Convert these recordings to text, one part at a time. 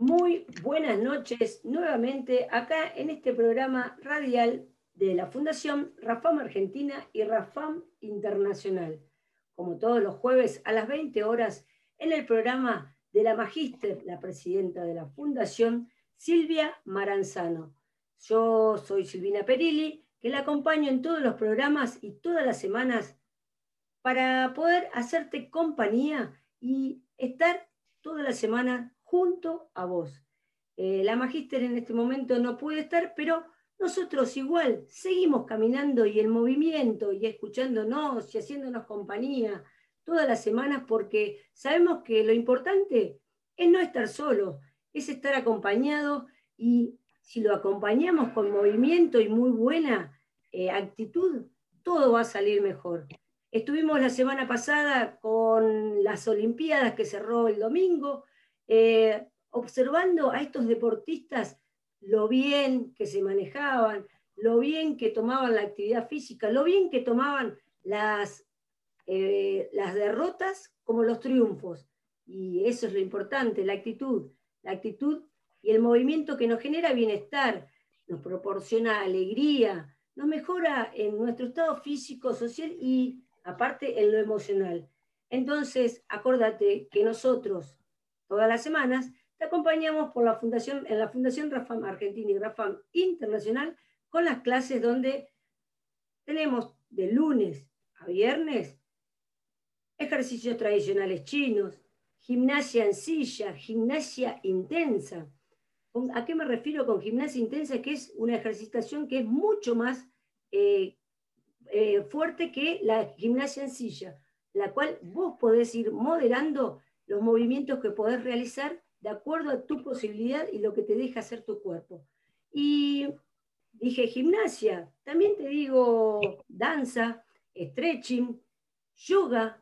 Muy buenas noches nuevamente acá en este programa radial de la Fundación Rafam Argentina y Rafam Internacional. Como todos los jueves a las 20 horas en el programa de la Magíster, la presidenta de la Fundación, Silvia Maranzano. Yo soy Silvina Perilli, que la acompaño en todos los programas y todas las semanas para poder hacerte compañía y estar toda la semana junto a vos. Eh, la magíster en este momento no puede estar, pero nosotros igual seguimos caminando y el movimiento y escuchándonos y haciéndonos compañía todas las semanas porque sabemos que lo importante es no estar solo, es estar acompañado y si lo acompañamos con movimiento y muy buena eh, actitud, todo va a salir mejor. Estuvimos la semana pasada con las Olimpiadas que cerró el domingo, eh, observando a estos deportistas lo bien que se manejaban, lo bien que tomaban la actividad física, lo bien que tomaban las, eh, las derrotas como los triunfos. Y eso es lo importante, la actitud, la actitud y el movimiento que nos genera bienestar, nos proporciona alegría, nos mejora en nuestro estado físico, social y aparte en lo emocional. Entonces, acordate que nosotros, todas las semanas, te acompañamos por la fundación, en la Fundación Rafam Argentina y Rafam Internacional con las clases donde tenemos de lunes a viernes ejercicios tradicionales chinos, gimnasia en silla, gimnasia intensa. ¿A qué me refiero con gimnasia intensa? Que es una ejercitación que es mucho más eh, eh, fuerte que la gimnasia en silla, la cual vos podés ir moderando los movimientos que podés realizar de acuerdo a tu posibilidad y lo que te deja hacer tu cuerpo. Y dije gimnasia, también te digo danza, stretching, yoga,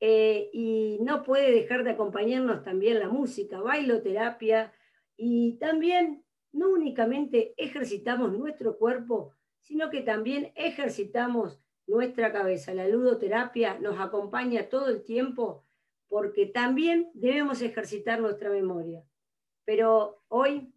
eh, y no puede dejar de acompañarnos también la música, bailoterapia, y también no únicamente ejercitamos nuestro cuerpo, sino que también ejercitamos nuestra cabeza. La ludoterapia nos acompaña todo el tiempo porque también debemos ejercitar nuestra memoria. Pero hoy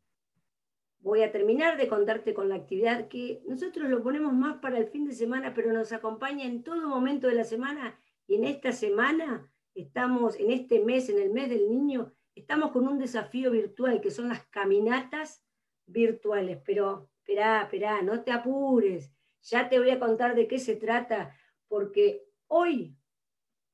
voy a terminar de contarte con la actividad que nosotros lo ponemos más para el fin de semana, pero nos acompaña en todo momento de la semana. Y en esta semana estamos, en este mes, en el mes del niño, estamos con un desafío virtual que son las caminatas virtuales. Pero esperá, esperá, no te apures. Ya te voy a contar de qué se trata, porque hoy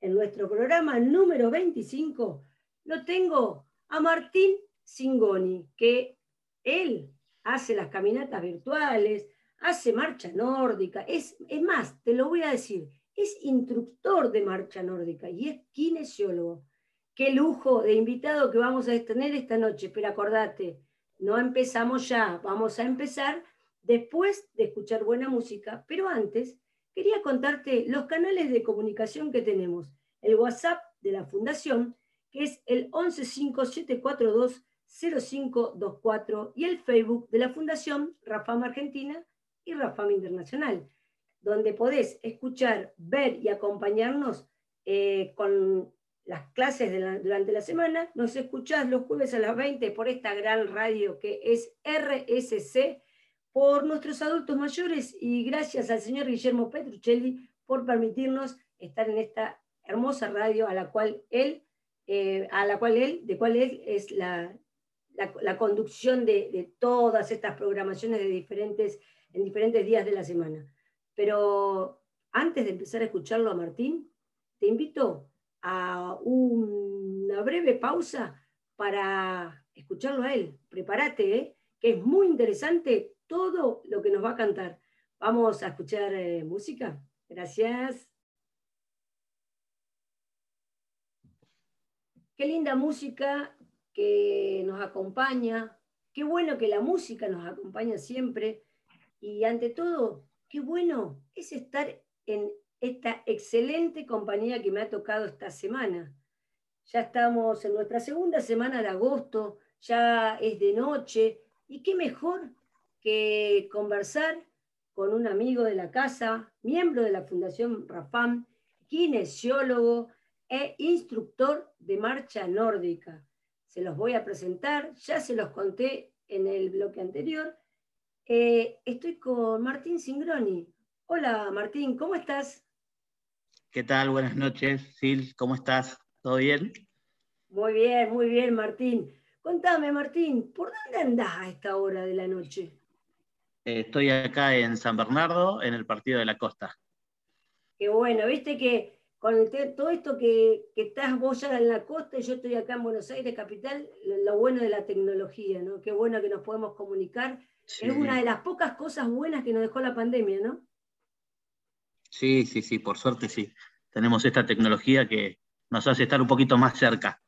en nuestro programa número 25, lo tengo a Martín Singoni, que él hace las caminatas virtuales, hace marcha nórdica, es, es más, te lo voy a decir, es instructor de marcha nórdica y es kinesiólogo. Qué lujo de invitado que vamos a tener esta noche, pero acordate, no empezamos ya, vamos a empezar después de escuchar buena música, pero antes quería contarte los canales de comunicación que tenemos. El WhatsApp de la Fundación, que es el 1157420524, y el Facebook de la Fundación Rafam Argentina y Rafam Internacional, donde podés escuchar, ver y acompañarnos eh, con las clases durante la semana. Nos escuchás los jueves a las 20 por esta gran radio que es RSC por nuestros adultos mayores y gracias al señor Guillermo Petruccelli por permitirnos estar en esta hermosa radio a la cual él, eh, a la cual él, de cual él es la, la, conducción de, todas estas programaciones de diferentes, en diferentes días de la semana. Pero antes de empezar a escucharlo a Martín, te invito a una breve pausa para escucharlo a él. Prepárate, ¿eh? que es muy interesante todo lo que nos va a cantar. Vamos a escuchar eh, música. Gracias. Qué linda música que nos acompaña. Qué bueno que la música nos acompaña siempre. Y ante todo, qué bueno es estar en esta excelente compañía que me ha tocado esta semana. Ya estamos en nuestra segunda semana de agosto, ya es de noche, y qué mejor que conversar con un amigo de la casa, miembro de la Fundación Rafam, kinesiólogo e instructor de marcha nórdica. se los voy a presentar, ya se los conté en el bloque anterior. Eh, estoy con Martín Singroni. Hola Martín, ¿cómo estás? ¿Qué tal? Buenas noches, Sil, ¿cómo estás? ¿Todo bien? Muy bien, muy bien, Martín. Contame, Martín, ¿por dónde andás a esta hora de la noche? Eh, estoy acá en San Bernardo, en el Partido de la Costa. Qué bueno, viste que con todo esto que, estás vos ya en la costa y yo estoy acá en Buenos Aires, capital, lo, bueno de la tecnología, ¿no? Qué bueno que nos podemos comunicar. Es una de las pocas cosas buenas que nos dejó la pandemia, ¿no? Sí, sí, sí, por suerte sí. Tenemos esta tecnología que nos hace estar un poquito más cerca.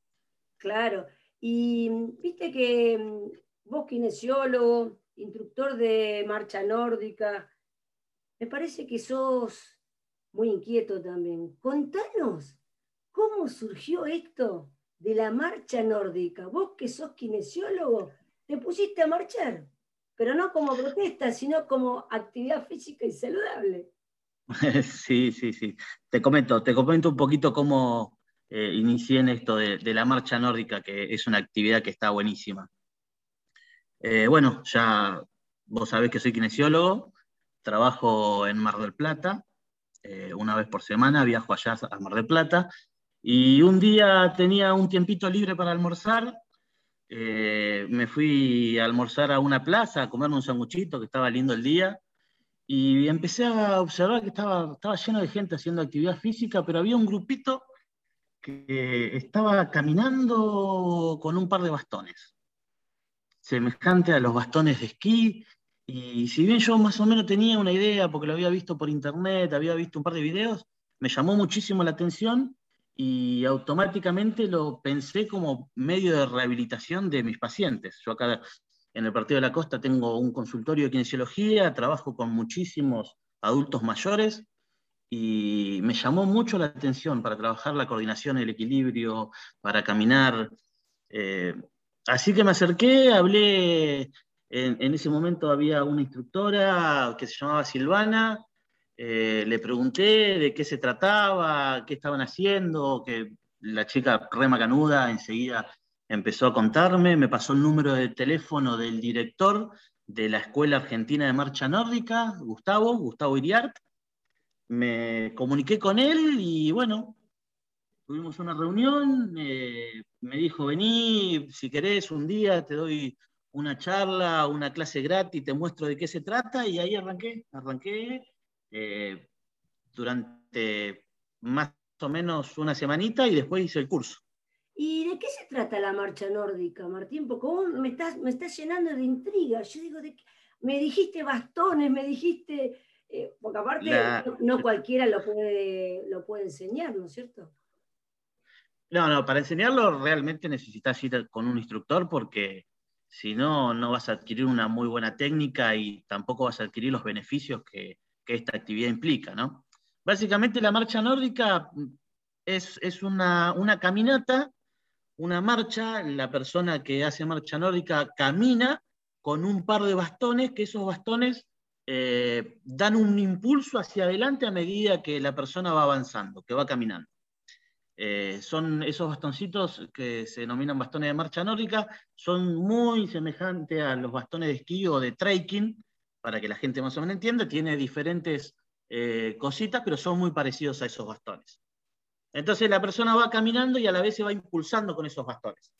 Claro. Y viste que mm, vos, kinesiólogo, instructor de marcha nórdica, me parece que sos muy inquieto también. Contanos, ¿cómo surgió esto de la marcha nórdica? Vos que sos kinesiólogo, te pusiste a marchar, pero no como protesta, sino como actividad física y saludable. Sí, sí, sí. Te comento, te comento un poquito cómo eh, inicié en esto de, la marcha nórdica, que es una actividad que está buenísima. Eh, bueno, ya vos sabés que soy kinesiólogo, trabajo en Mar del Plata, eh, una vez por semana, viajo allá a Mar del Plata, y un día tenía un tiempito libre para almorzar, eh, me fui a almorzar a una plaza, a comerme un sanguchito, que estaba lindo el día, y empecé a observar que estaba, estaba lleno de gente haciendo actividad física, pero había un grupito que estaba caminando con un par de bastones, semejante a los bastones de esquí, y si bien yo más o menos tenía una idea, porque lo había visto por internet, había visto un par de videos, me llamó muchísimo la atención y automáticamente lo pensé como medio de rehabilitación de mis pacientes. Yo acá en el Partido de la Costa tengo un consultorio de kinesiología, trabajo con muchísimos adultos mayores y me llamó mucho la atención para trabajar la coordinación, el equilibrio, para caminar. Eh, así que me acerqué, hablé en, ese momento había una instructora que se llamaba Silvana, eh, le pregunté de qué se trataba, qué estaban haciendo, que la chica rema canuda enseguida empezó a contarme, me pasó el número de teléfono del director de la Escuela Argentina de Marcha Nórdica, Gustavo, Gustavo Iriart. Me comuniqué con él y bueno, tuvimos una reunión, eh, me dijo, vení, si querés un día te doy una charla, una clase gratis, te muestro de qué se trata y ahí arranqué, arranqué eh, durante más o menos una semanita y después hice el curso. ¿Y de qué se trata la marcha nórdica, Martín? Porque vos me estás, me estás llenando de intriga. Yo digo, de me dijiste bastones, me dijiste, eh, porque aparte no, cualquiera lo puede, lo puede enseñar, ¿no es cierto? No, no, para enseñarlo realmente necesitas ir con un instructor porque si no, no vas a adquirir una muy buena técnica y tampoco vas a adquirir los beneficios que, esta actividad implica, ¿no? Básicamente la marcha nórdica es, una, caminata, una marcha, la persona que hace marcha nórdica camina con un par de bastones, que esos bastones eh, dan un impulso hacia adelante a medida que la persona va avanzando, que va caminando. Eh, son esos bastoncitos que se denominan bastones de marcha nórdica, son muy semejantes a los bastones de esquí o de trekking, para que la gente más o menos entienda, tiene diferentes eh, cositas, pero son muy parecidos a esos bastones. Entonces la persona va caminando y a la vez se va impulsando con esos bastones.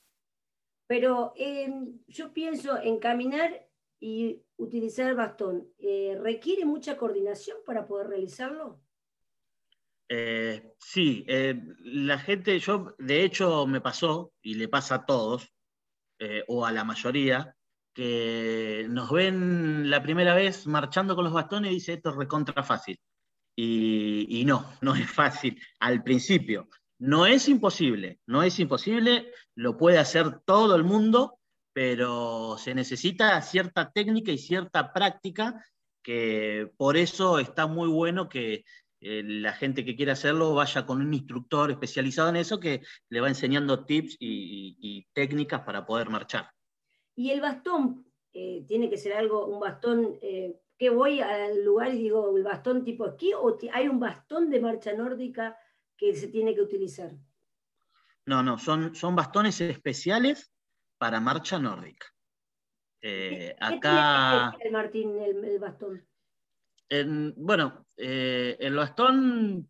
Pero em, yo pienso en caminar y utilizar el bastón. Eh, ¿Requiere mucha coordinación para poder realizarlo? Eh, sí, eh, la gente, yo de hecho me pasó, y le pasa a todos, eh, o a la mayoría, que nos ven la primera vez marchando con los bastones y dice esto es recontra fácil. Y, y, no, no es fácil al principio. No es imposible, no es imposible, lo puede hacer todo el mundo, pero se necesita cierta técnica y cierta práctica que por eso está muy bueno que eh, la gente que quiere hacerlo vaya con un instructor especializado en eso que le va enseñando tips y, técnicas para poder marchar. Y el bastón, eh, tiene que ser algo, un bastón, eh, que voy al lugar y digo, el bastón tipo esquí o hay un bastón de marcha nórdica que se tiene que utilizar? No, no, son, son bastones especiales para marcha nórdica. ¿Qué acá... el Martín, el, bastón? Bueno, el bastón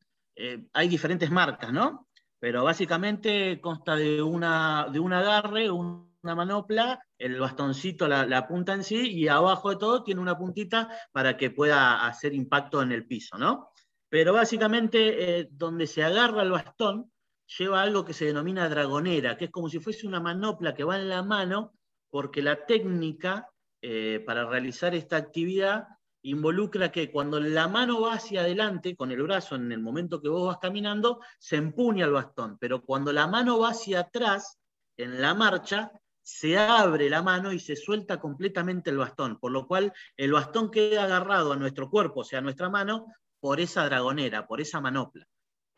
hay diferentes marcas, ¿no? Pero básicamente consta de, una, de un agarre, una manopla, el bastoncito, la, punta en sí, y abajo de todo tiene una puntita para que pueda hacer impacto en el piso, ¿no? Pero básicamente eh, donde se agarra el bastón lleva algo que se denomina dragonera, que es como si fuese una manopla que va en la mano, porque la técnica eh, para realizar esta actividad involucra que cuando la mano va hacia adelante con el brazo en el momento que vos vas caminando, se empuña el bastón, pero cuando la mano va hacia atrás en la marcha, se abre la mano y se suelta completamente el bastón, por lo cual el bastón queda agarrado a nuestro cuerpo, o sea, a nuestra mano, por esa dragonera, por esa manopla,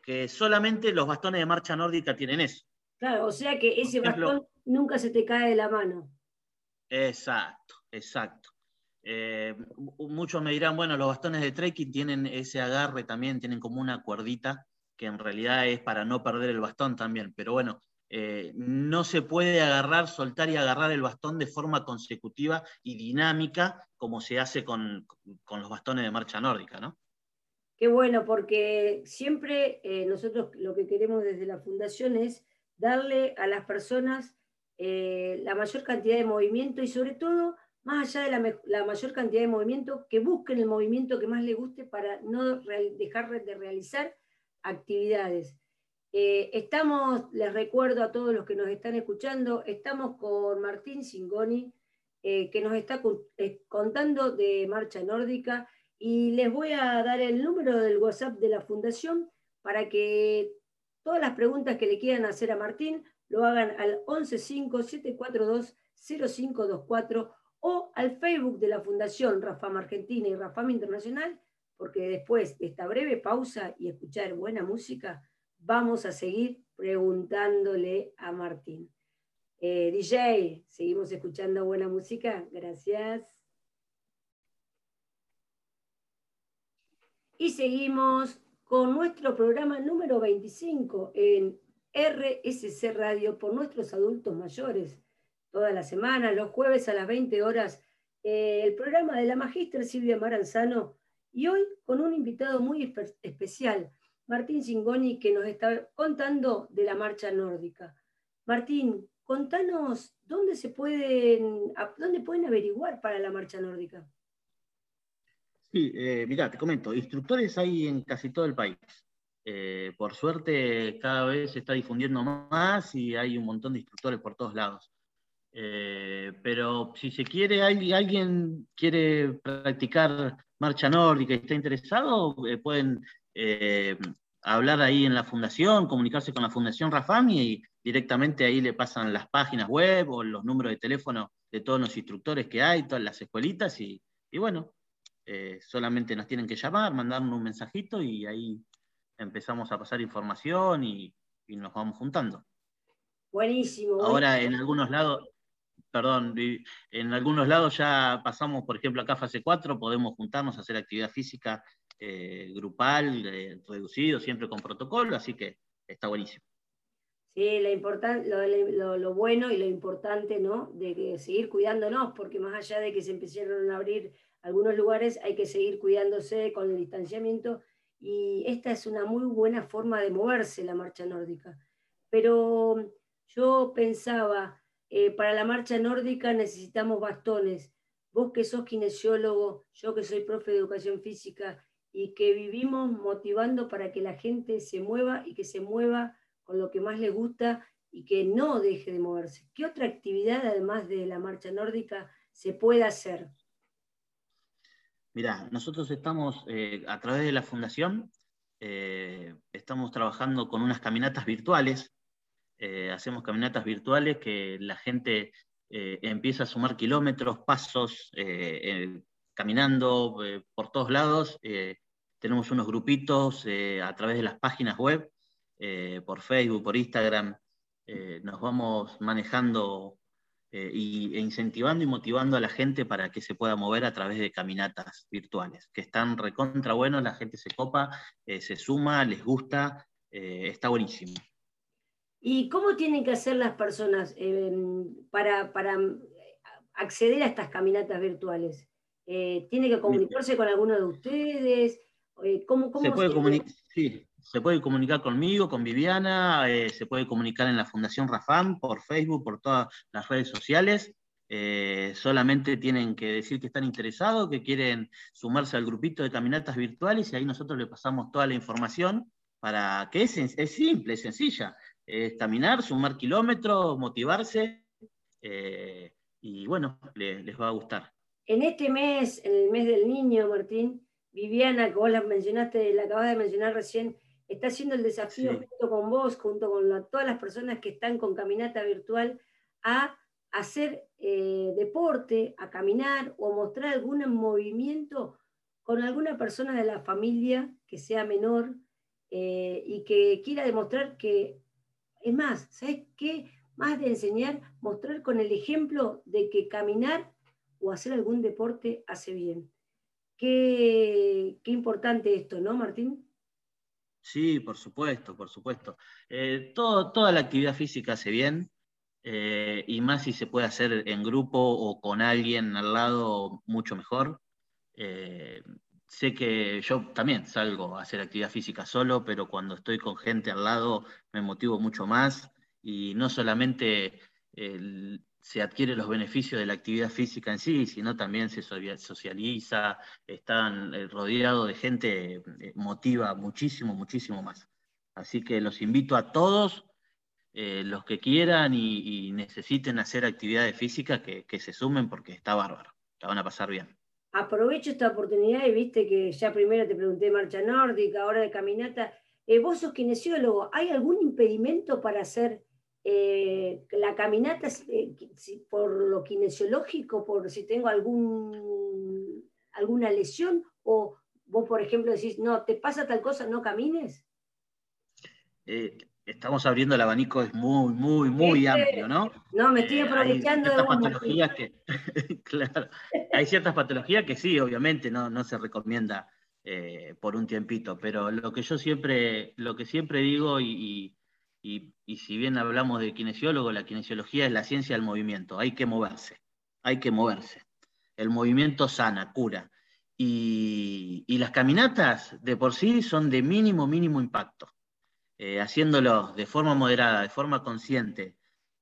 que solamente los bastones de marcha nórdica tienen eso. Claro, o sea que ese bastón nunca se te cae de la mano. Exacto, exacto. Eh, muchos me dirán, bueno, los bastones de trekking tienen ese agarre también, tienen como una cuerdita que en realidad es para no perder el bastón también, pero bueno, eh, no se puede agarrar, soltar y agarrar el bastón de forma consecutiva y dinámica como se hace con, los bastones de marcha nórdica, ¿no? Qué bueno, porque siempre eh, nosotros lo que queremos desde la fundación es darle a las personas la mayor cantidad de movimiento y sobre todo más allá de la, mayor cantidad de movimiento, que busquen el movimiento que más les guste para no dejar de realizar actividades. Eh, estamos, les recuerdo a todos los que nos están escuchando, estamos con Martín Singoni, eh, que nos está eh, contando de Marcha Nórdica, y les voy a dar el número del WhatsApp de la Fundación para que todas las preguntas que le quieran hacer a Martín lo hagan al 115-742-0524 o al Facebook de la Fundación Rafam Argentina y Rafam Internacional, porque después de esta breve pausa y escuchar buena música, vamos a seguir preguntándole a Martín. Eh, DJ, seguimos escuchando buena música, gracias. Y seguimos con nuestro programa número 25 en RSC Radio por nuestros adultos mayores toda la semana, los jueves a las 20 horas, eh, el programa de la magíster Silvia Maranzano y hoy con un invitado muy especial, Martín Singoni, que nos está contando de la marcha nórdica. Martín, contanos dónde se pueden, dónde pueden averiguar para la marcha nórdica. Sí, eh, mira, te comento, instructores hay en casi todo el país. Eh, por suerte cada vez se está difundiendo más y hay un montón de instructores por todos lados. Eh, pero si se quiere, alguien quiere practicar marcha nórdica y está interesado, eh, pueden eh, hablar ahí en la fundación, comunicarse con la Fundación Rafami y directamente ahí le pasan las páginas web o los números de teléfono de todos los instructores que hay, todas las escuelitas y, bueno, solamente nos tienen que llamar, mandarnos un mensajito y ahí empezamos a pasar información y, y nos vamos juntando. Buenísimo. Ahora en algunos lados, perdón, en algunos lados ya pasamos, por ejemplo, acá fase 4, podemos juntarnos a hacer actividad física eh, grupal, eh, reducido, siempre con protocolo, así que está buenísimo. Sí, lo, bueno y lo importante, ¿no? De seguir cuidándonos, porque más allá de que se empezaron a abrir algunos lugares, hay que seguir cuidándose con el distanciamiento y esta es una muy buena forma de moverse la marcha nórdica. Pero yo pensaba, eh, para la marcha nórdica necesitamos bastones. Vos que sos kinesiólogo, yo que soy profe de educación física y que vivimos motivando para que la gente se mueva y que se mueva con lo que más le gusta y que no deje de moverse. ¿Qué otra actividad, además de la marcha nórdica, se puede hacer? Mirá, nosotros estamos, eh, a través de la fundación, eh, estamos trabajando con unas caminatas virtuales eh, hacemos caminatas virtuales que la gente eh, empieza a sumar kilómetros, pasos, eh, caminando por todos lados. tenemos unos grupitos a través de las páginas web, por Facebook, por Instagram. nos vamos manejando e incentivando y motivando a la gente para que se pueda mover a través de caminatas virtuales, que están recontra buenos, la gente se copa, se suma, les gusta, está buenísimo. ¿Y cómo tienen que hacer las personas em, para, acceder a estas caminatas virtuales? Eh, ¿Tiene que comunicarse con alguno de ustedes? Eh, ¿Cómo, se, puede comunicar, sí, se puede comunicar conmigo, con Viviana, eh, se puede comunicar en la Fundación Rafam, por Facebook, por todas las redes sociales. solamente tienen que decir que están interesados, que quieren sumarse al grupito de caminatas virtuales y ahí nosotros le pasamos toda la información para que es, es simple, es sencilla. Es caminar, sumar kilómetros, motivarse y bueno, les va a gustar. En este mes, en el mes del niño, Martín, Viviana, que vos la mencionaste, la acabas de mencionar recién, está haciendo el desafío junto con vos, junto con todas las personas que están con caminata virtual, a hacer eh, deporte, a caminar o mostrar algún movimiento con alguna persona de la familia que sea menor eh, y que quiera demostrar que, es más, ¿sabes qué? Más de enseñar, mostrar con el ejemplo de que caminar o hacer algún deporte hace bien. Qué, importante esto, ¿no, Martín? Sí, por supuesto, por supuesto. Eh, toda la actividad física hace bien, eh, y más si se puede hacer en grupo o con alguien al lado, mucho mejor. Eh, sé que yo también salgo a hacer actividad física solo, pero cuando estoy con gente al lado me motivo mucho más y no solamente se adquiere los beneficios de la actividad física en sí, sino también se socializa, están eh, rodeado de gente, eh, motiva muchísimo, muchísimo más. Así que los invito a todos, eh, los que quieran y, necesiten hacer actividades físicas, que, se sumen porque está bárbaro, la van a pasar bien. Aprovecho esta oportunidad y viste que ya primero te pregunté marcha nórdica, ahora de caminata. vos sos kinesiólogo, ¿hay algún impedimento para hacer eh, la caminata eh, por lo kinesiológico, por si tengo algún, alguna lesión, o vos, por ejemplo, decís, no, te pasa tal cosa, no camines. Eh, estamos abriendo el abanico, es muy, muy, muy amplio, ¿no? No, me estoy aprovechando hay de patologías que, claro, hay ciertas patologías que sí, obviamente, no, no se recomienda por un tiempito, pero lo que yo siempre, lo que siempre digo y y, si bien hablamos de kinesiólogo, la kinesiología es la ciencia del movimiento, hay que moverse, hay que moverse. El movimiento sana, cura. Y, las caminatas de por sí son de mínimo, mínimo impacto. Eh, haciéndolo de forma moderada, de forma consciente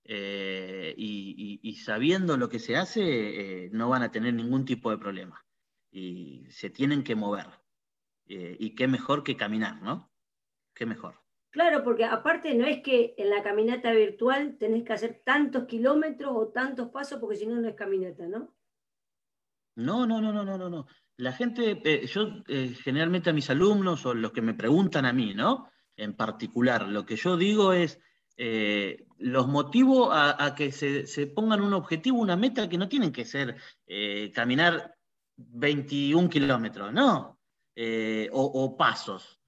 eh, y, sabiendo lo que se hace, eh, no van a tener ningún tipo de problema. Y se tienen que mover. y qué mejor que caminar, ¿no? Qué mejor. Claro, porque aparte no es que en la caminata virtual tenés que hacer tantos kilómetros o tantos pasos, porque si no, no es caminata, ¿no? No, no, no, no, no, no. La gente, eh, yo eh, generalmente a mis alumnos o los que me preguntan a mí, ¿no? En particular, lo que yo digo es, eh, los motivo a, que se, pongan un objetivo, una meta que no tienen que ser caminar 21 kilómetros, ¿no? o, pasos.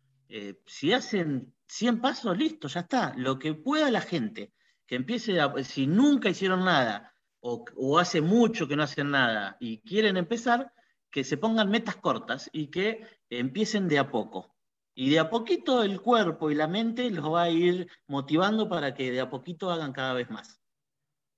si hacen 100 pasos, listo, ya está. Lo que pueda la gente, que empiece, si nunca hicieron nada o, hace mucho que no hacen nada y quieren empezar, que se pongan metas cortas y que empiecen de a poco. Y de a poquito el cuerpo y la mente los va a ir motivando para que de a poquito hagan cada vez más.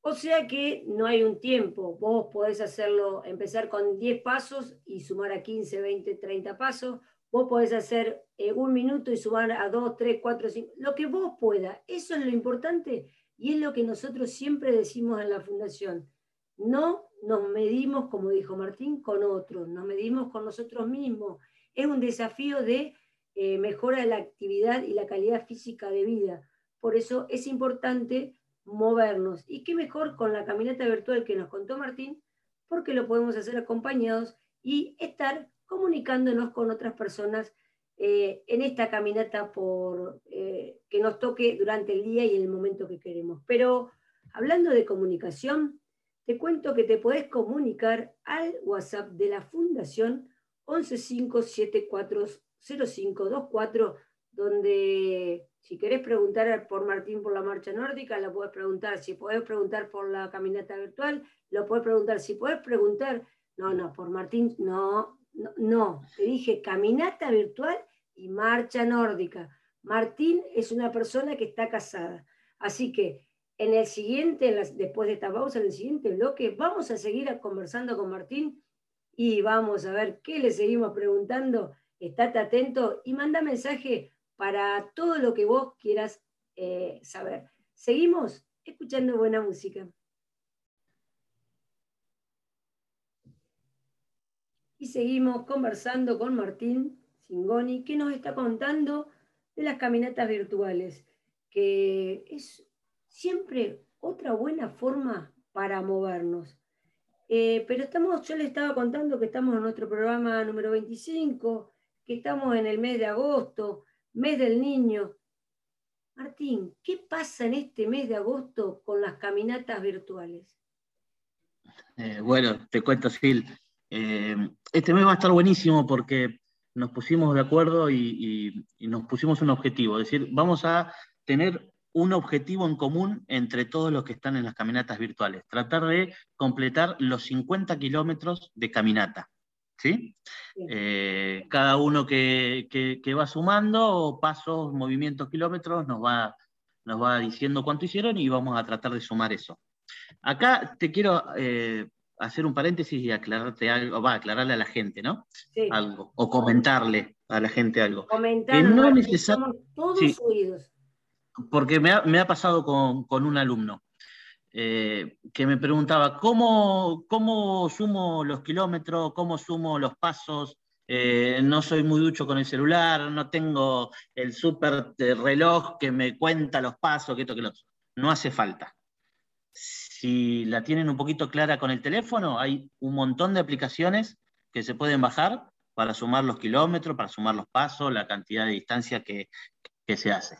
O sea que no hay un tiempo. Vos podés hacerlo, empezar con 10 pasos y sumar a 15, 20, 30 pasos, Vos podés hacer eh, un minuto y sumar a dos, tres, cuatro, cinco, lo que vos puedas. Eso es lo importante y es lo que nosotros siempre decimos en la fundación. No nos medimos, como dijo Martín, con otros, nos medimos con nosotros mismos. Es un desafío de eh, mejora la actividad y la calidad física de vida. Por eso es importante movernos. Y qué mejor con la caminata virtual que nos contó Martín, porque lo podemos hacer acompañados y estar comunicándonos con otras personas eh, en esta caminata por, eh, que nos toque durante el día y en el momento que queremos. Pero hablando de comunicación, te cuento que te podés comunicar al WhatsApp de la Fundación 1157400524, donde si querés preguntar por Martín por la marcha nórdica, la puedes preguntar. Si podés preguntar por la caminata virtual, lo puedes preguntar. Si podés preguntar, no, no, por Martín, no, no, te dije caminata virtual y marcha nórdica. Martín es una persona que está casada. Así que en el siguiente, después de esta pausa, en el siguiente bloque, vamos a seguir conversando con Martín y vamos a ver qué le seguimos preguntando. Estate atento y manda mensaje para todo lo que vos quieras eh, saber. Seguimos escuchando buena música. Y seguimos conversando con Martín Singoni, que nos está contando de las caminatas virtuales, que es siempre otra buena forma para movernos. Eh, pero estamos, yo le estaba contando que estamos en nuestro programa número 25, que estamos en el mes de agosto, mes del niño. Martín, ¿qué pasa en este mes de agosto con las caminatas virtuales? Eh, bueno, te cuento, Sil. Eh, este mes va a estar buenísimo porque nos pusimos de acuerdo y, nos pusimos un objetivo, es decir, vamos a tener un objetivo en común entre todos los que están en las caminatas virtuales, tratar de completar los 50 kilómetros de caminata. ¿Sí? Eh, cada uno que, va sumando pasos, movimientos, kilómetros, nos va, nos va diciendo cuánto hicieron y vamos a tratar de sumar eso. Acá te quiero eh, hacer un paréntesis y aclararte algo, va, aclararle a la gente, ¿no? Sí. Algo, o comentarle a la gente algo. Comentar, no todos oídos. Porque me ha, pasado con, un alumno eh, que me preguntaba, ¿cómo, ¿cómo sumo los kilómetros? ¿Cómo sumo los pasos? Eh, no soy muy ducho con el celular, no tengo el super reloj que me cuenta los pasos, que esto, que lo No hace falta si la tienen un poquito clara con el teléfono, hay un montón de aplicaciones que se pueden bajar para sumar los kilómetros, para sumar los pasos, la cantidad de distancia que, se hace.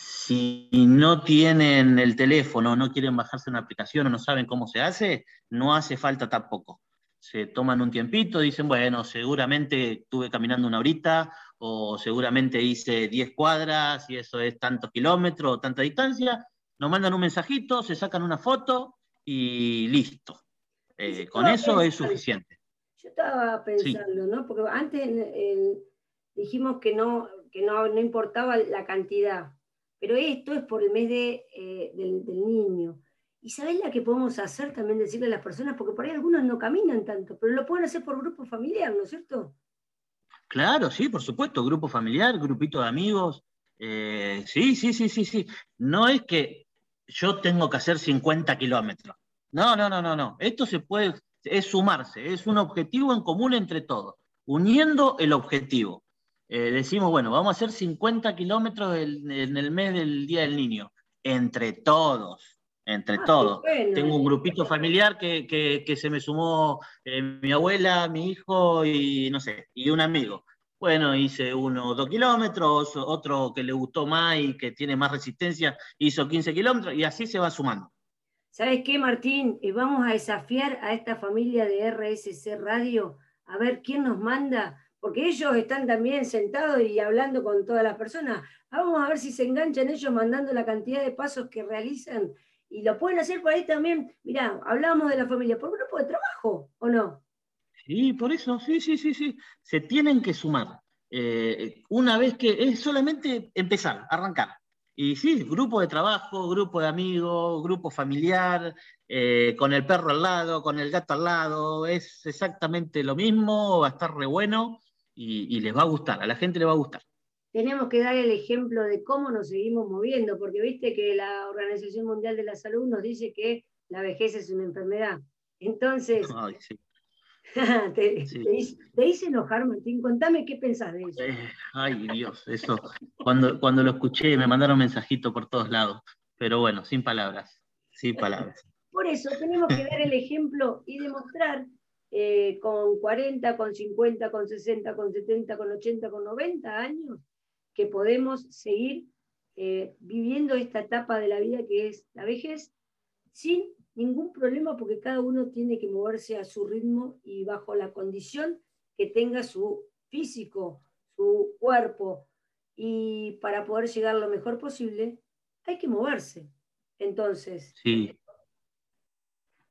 Si no tienen el teléfono, no quieren bajarse una aplicación o no saben cómo se hace, no hace falta tampoco. Se toman un tiempito, dicen, bueno, seguramente estuve caminando una horita o seguramente hice 10 cuadras y eso es tantos kilómetros o tanta distancia, nos mandan un mensajito, se sacan una foto y listo. Eh, con eso es suficiente. Yo estaba pensando, ¿no? Porque antes dijimos que, no, que no, importaba la cantidad, pero esto es por el mes de, eh, del, niño. ¿Y sabés la que podemos hacer también decirle a las personas? Porque por ahí algunos no caminan tanto, pero lo pueden hacer por grupo familiar, ¿no es cierto? Claro, sí, por supuesto, grupo familiar, grupito de amigos. Eh, sí, sí, sí, sí, sí. No es que yo tengo que hacer 50 kilómetros. No, no, no, no, no. Esto se puede, es sumarse, es un objetivo en común entre todos, uniendo el objetivo. Eh, decimos, bueno, vamos a hacer 50 kilómetros en el mes del Día del Niño, entre todos, entre ah, todos. Tengo un grupito familiar que, se me sumó eh, mi abuela, mi hijo y no sé, y un amigo. Bueno, hice uno dos kilómetros, otro que le gustó más y que tiene más resistencia hizo 15 kilómetros y así se va sumando. ¿Sabes qué, Martín? Eh, vamos a desafiar a esta familia de RSC Radio a ver quién nos manda, porque ellos están también sentados y hablando con todas las personas. Vamos a ver si se enganchan ellos mandando la cantidad de pasos que realizan y lo pueden hacer por ahí también. Mirá, hablamos de la familia, por grupo de trabajo, ¿o no? Sí, por eso, sí, sí, sí, sí. Se tienen que sumar. Eh, una vez que es solamente empezar, arrancar. Y sí, grupo de trabajo, grupo de amigos, grupo familiar, eh, con el perro al lado, con el gato al lado, es exactamente lo mismo, va a estar re bueno y, y les va a gustar, a la gente le va a gustar. Tenemos que dar el ejemplo de cómo nos seguimos moviendo, porque viste que la Organización Mundial de la Salud nos dice que la vejez es una enfermedad. Entonces, Ay, sí. te, hice, enojar, Martín. Contame qué pensás de eso. Eh, ay, Dios, eso. Cuando, cuando lo escuché, me mandaron mensajito por todos lados. Pero bueno, sin palabras. Sin palabras. Por eso tenemos que dar el ejemplo y demostrar eh, con 40, con 50, con 60, con 70, con 80, con 90 años que podemos seguir eh, viviendo esta etapa de la vida que es la vejez sin ningún problema porque cada uno tiene que moverse a su ritmo y bajo la condición que tenga su físico, su cuerpo. Y para poder llegar lo mejor posible, hay que moverse. Entonces. Sí.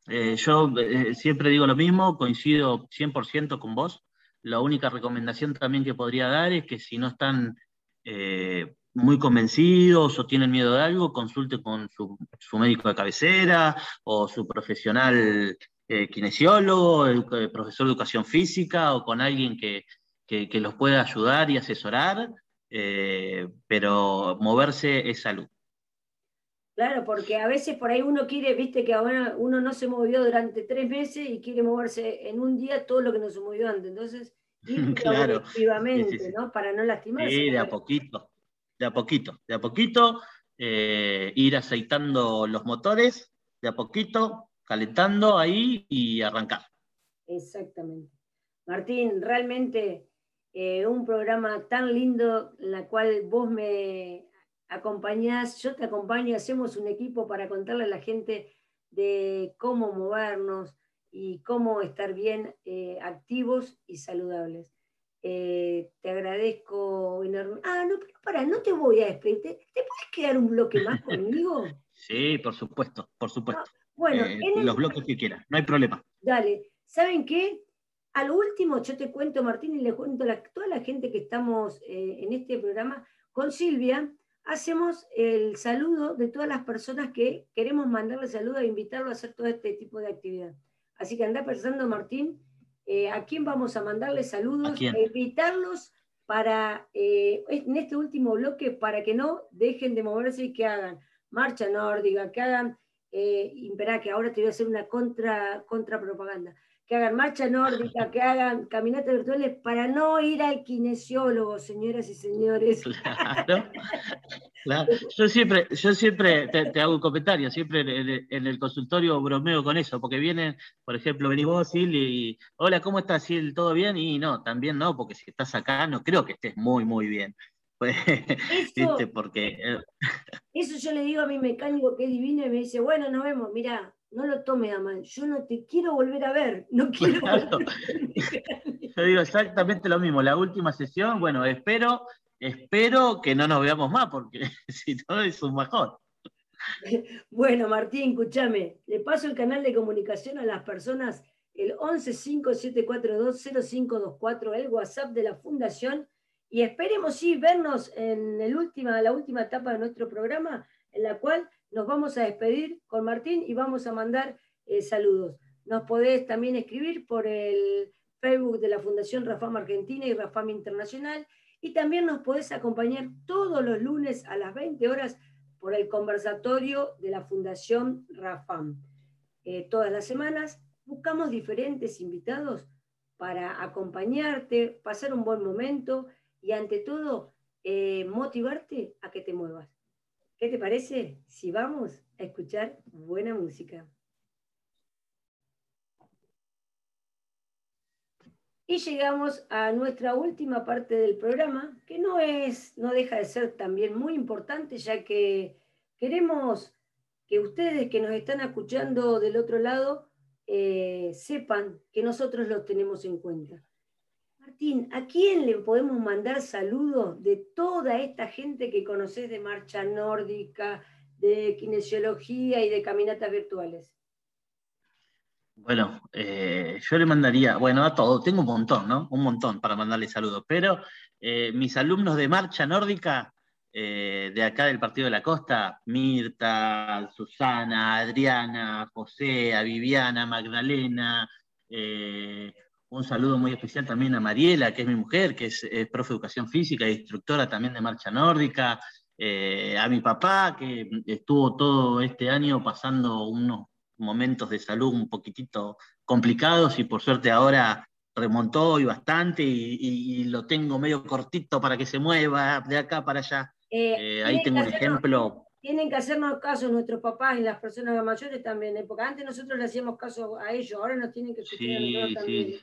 Eh, yo eh, siempre digo lo mismo, coincido 100% con vos. La única recomendación también que podría dar es que si no están eh, muy convencidos o tienen miedo de algo, consulte con su, médico de cabecera o su profesional kinesiólogo, profesor de educación física o con alguien que, los pueda ayudar y asesorar, pero moverse es salud. Claro, porque a veces por ahí uno quiere, viste que ahora uno no se movió durante tres meses y quiere moverse en un día todo lo que no se movió antes. Entonces, ir claro. ¿no? Para no lastimarse. Sí, de a poquito de a poquito, de a poquito, eh, ir aceitando los motores, de a poquito, calentando ahí y arrancar. Exactamente. Martín, realmente eh, un programa tan lindo en el cual vos me acompañás, yo te acompaño, hacemos un equipo para contarle a la gente de cómo movernos y cómo estar bien eh, activos y saludables. Eh, te agradezco enormemente. Ah, no, pero para, no te voy a despedir. ¿Te, puedes quedar un bloque más conmigo? Sí, por supuesto, por supuesto. Ah, bueno, eh, los bloques que quieras, no hay problema. Dale, ¿saben qué? Al último, yo te cuento, Martín, y le cuento a toda la gente que estamos en este programa, con Silvia, hacemos el saludo de todas las personas que queremos mandarle saludo e invitarlo a hacer todo este tipo de actividad. Así que anda pensando, Martín, eh, a quién vamos a mandarle saludos e invitarlos para, eh, en este último bloque, para que no dejen de moverse y que hagan marcha nórdica, que hagan, eh, que ahora te voy a hacer una contra, contra propaganda, que hagan marcha nórdica, que hagan caminatas virtuales para no ir al kinesiólogo, señoras y señores. Claro, Yo siempre, yo siempre te, hago un comentario, siempre en, el consultorio bromeo con eso, porque vienen, por ejemplo, venís vos, Sil, y hola, ¿cómo estás, Sil? ¿Todo bien? Y no, también no, porque si estás acá, no creo que estés muy, muy bien. Eso, Porque, eh, eso yo le digo a mi mecánico que es divino y me dice, bueno, nos vemos, mira, no lo tomes a mal, yo no te quiero volver a ver, no quiero Yo digo exactamente lo mismo, la última sesión, bueno, espero, espero que no nos veamos más, porque si no es un mejor. Bueno, Martín, escúchame, le paso el canal de comunicación a las personas, el 1157420524, el WhatsApp de la Fundación, y esperemos sí vernos en el última, la última etapa de nuestro programa, en la cual nos vamos a despedir con Martín y vamos a mandar eh, saludos. Nos podés también escribir por el Facebook de la Fundación Rafam Argentina y Rafam Internacional y también nos podés acompañar todos los lunes a las 20 horas por el conversatorio de la Fundación Rafam. Eh, todas las semanas buscamos diferentes invitados para acompañarte, pasar un buen momento y ante todo eh, motivarte a que te muevas. ¿Qué te parece si vamos a escuchar buena música? Y llegamos a nuestra última parte del programa, que no es, no deja de ser también muy importante, ya que queremos que ustedes que nos están escuchando del otro lado eh, sepan que nosotros los tenemos en cuenta. Martín, ¿a quién le podemos mandar saludos de toda esta gente que conoces de marcha nórdica, de kinesiología y de caminatas virtuales? Bueno, eh, yo le mandaría, bueno, a todos, tengo un montón, ¿no? Un montón para mandarle saludos, pero eh, mis alumnos de marcha nórdica, eh, de acá del Partido de la Costa, Mirta, Susana, Adriana, José, Viviana, Magdalena, un saludo muy especial también a Mariela, que es mi mujer, que es, profe de educación física y instructora también de marcha nórdica. Eh, a mi papá, que estuvo todo este año pasando unos momentos de salud un poquitito complicados y por suerte ahora remontó y bastante y, lo tengo medio cortito para que se mueva de acá para allá. Eh, eh, ahí tengo un ejemplo. Tienen que hacernos caso nuestros papás y las personas mayores también, porque antes nosotros le hacíamos caso a ellos, ahora nos tienen que nosotros también.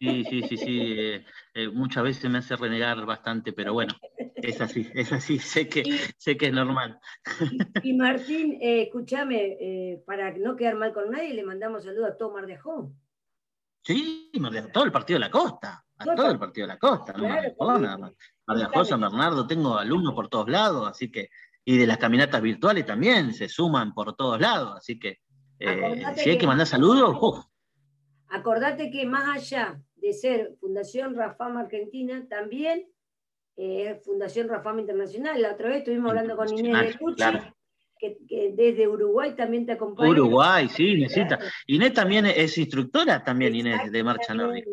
Sí, sí, sí, sí. Eh, eh, muchas veces me hace renegar bastante, pero bueno, es así, es así, sé que, sé que es normal. Y, Martín, eh, escúchame, para no quedar mal con nadie, le mandamos saludos a todo Mar de Ajón. Sí, a todo el partido de la costa, a todo el partido de la costa, no Mar de Mar de Ajón, San Bernardo, tengo alumnos por todos lados, así que, y de las caminatas virtuales también se suman por todos lados, así que si hay que mandar saludos, uf, Acordate que más allá de ser Fundación Rafam Argentina, también eh, Fundación Rafam Internacional. La otra vez estuvimos hablando con Inés de Cuchi, que, desde Uruguay también te acompaña. Uruguay, sí, necesita. Inés también es instructora, también Inés, de Marcha Nórdica.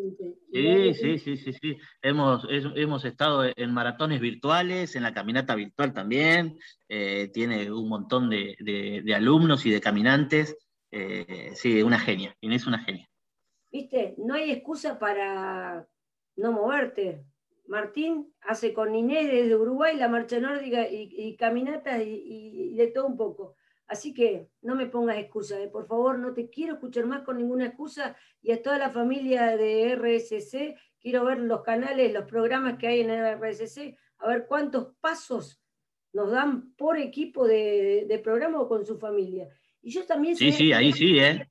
Sí, sí, sí, sí, sí. Hemos, hemos estado en maratones virtuales, en la caminata virtual también. Eh, tiene un montón de, alumnos y de caminantes. Eh, sí, una genia. Inés es una genia. Viste, no hay excusa para no moverte. Martín hace con Inés desde Uruguay la marcha nórdica y, caminatas y, de todo un poco. Así que no me pongas excusa, eh. por favor, no te quiero escuchar más con ninguna excusa y a toda la familia de RSC, quiero ver los canales, los programas que hay en RSC, a ver cuántos pasos nos dan por equipo de, programa o con su familia. Y yo también... Sí, sí, ahí sí, ¿eh?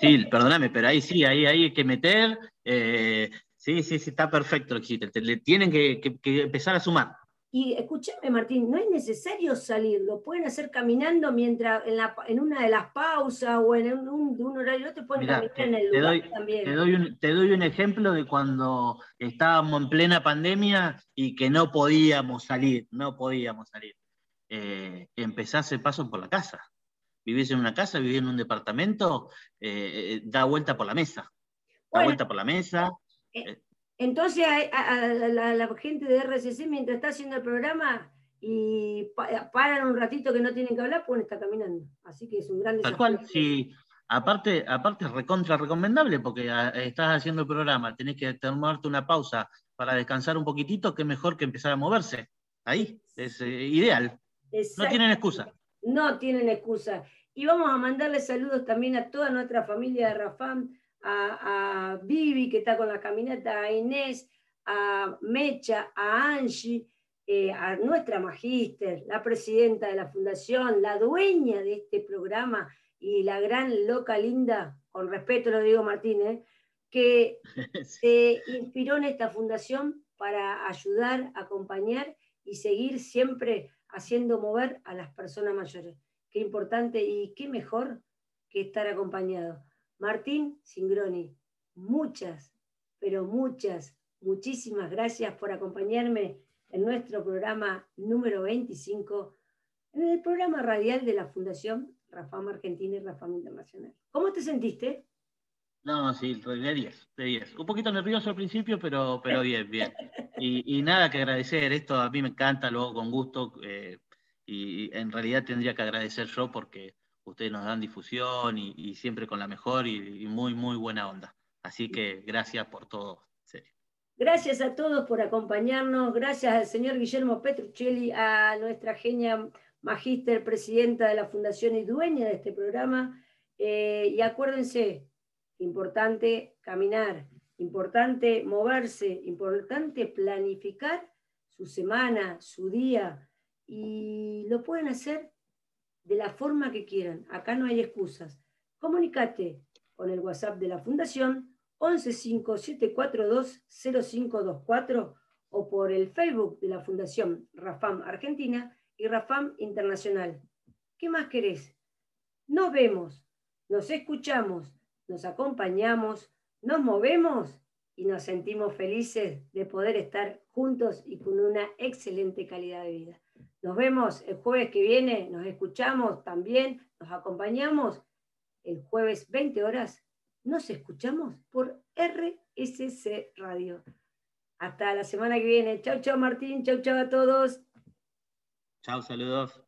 Sí, perdóname, pero ahí sí, ahí, hay que meter eh, Sí, sí, sí, está perfecto lo que Le tienen que, empezar a sumar. Y escúchame, Martín, no es necesario salir, lo pueden hacer caminando mientras en, una de las pausas o en un, un horario otro, pueden caminar en el lugar también. Te doy, un, ejemplo de cuando estábamos en plena pandemia y que no podíamos salir, no podíamos salir. Eh, empezás el paso por la casa. Vivís en una casa, vivís en un departamento, eh, eh, da vuelta por la mesa. Da vuelta por la mesa, eh, entonces a, la, gente de RCC, mientras está haciendo el programa y paran un ratito que no tienen que hablar, pueden estar caminando. Así que es un gran desafío. Tal cual, sí. Aparte, aparte es recontra recomendable porque ah, estás haciendo el programa, tenés que tomarte una pausa para descansar un poquitito, que mejor que empezar a moverse. Ahí, es eh, ideal. No tienen excusa. No tienen excusa. Y vamos a mandarle saludos también a toda nuestra familia de Rafam, a, Vivi, que está con la caminata, a Inés, a Mecha, a Angie, eh, a nuestra magíster, la presidenta de la fundación, la dueña de este programa y la gran loca linda, con respeto lo digo Martínez, que se inspiró en esta fundación para ayudar, acompañar y seguir siempre haciendo mover a las personas mayores. Qué importante y qué mejor que estar acompañado. Martín Singroni, muchas, pero muchas, muchísimas gracias por acompañarme en nuestro programa número 25, en el programa radial de la Fundación Rafam Argentina y Rafam Internacional. ¿Cómo te sentiste? No, sí, de 10, de 10. Un poquito nervioso al principio, pero, pero bien, bien. Y, nada que agradecer, esto a mí me encanta, luego con gusto, eh, y en realidad tendría que agradecer yo porque ustedes nos dan difusión y, siempre con la mejor y, muy, muy buena onda. Así que gracias por todo. Gracias a todos por acompañarnos. Gracias al señor Guillermo Petruccelli, a nuestra genia magíster, presidenta de la Fundación y dueña de este programa. Eh, y acuérdense, importante caminar, importante moverse, importante planificar su semana, su día. Y lo pueden hacer de la forma que quieran. Acá no hay excusas. Comunicate con el WhatsApp de la Fundación 1157420524 o por el Facebook de la Fundación Rafam Argentina y Rafam Internacional. ¿Qué más querés? Nos vemos, nos escuchamos, nos acompañamos, nos movemos y nos sentimos felices de poder estar juntos y con una excelente calidad de vida. Nos vemos el jueves que viene, nos escuchamos también, nos acompañamos el jueves 20 horas. Nos escuchamos por RSC Radio. Hasta la semana que viene. Chau, chau Martín, chau, chau a todos. Chau, saludos.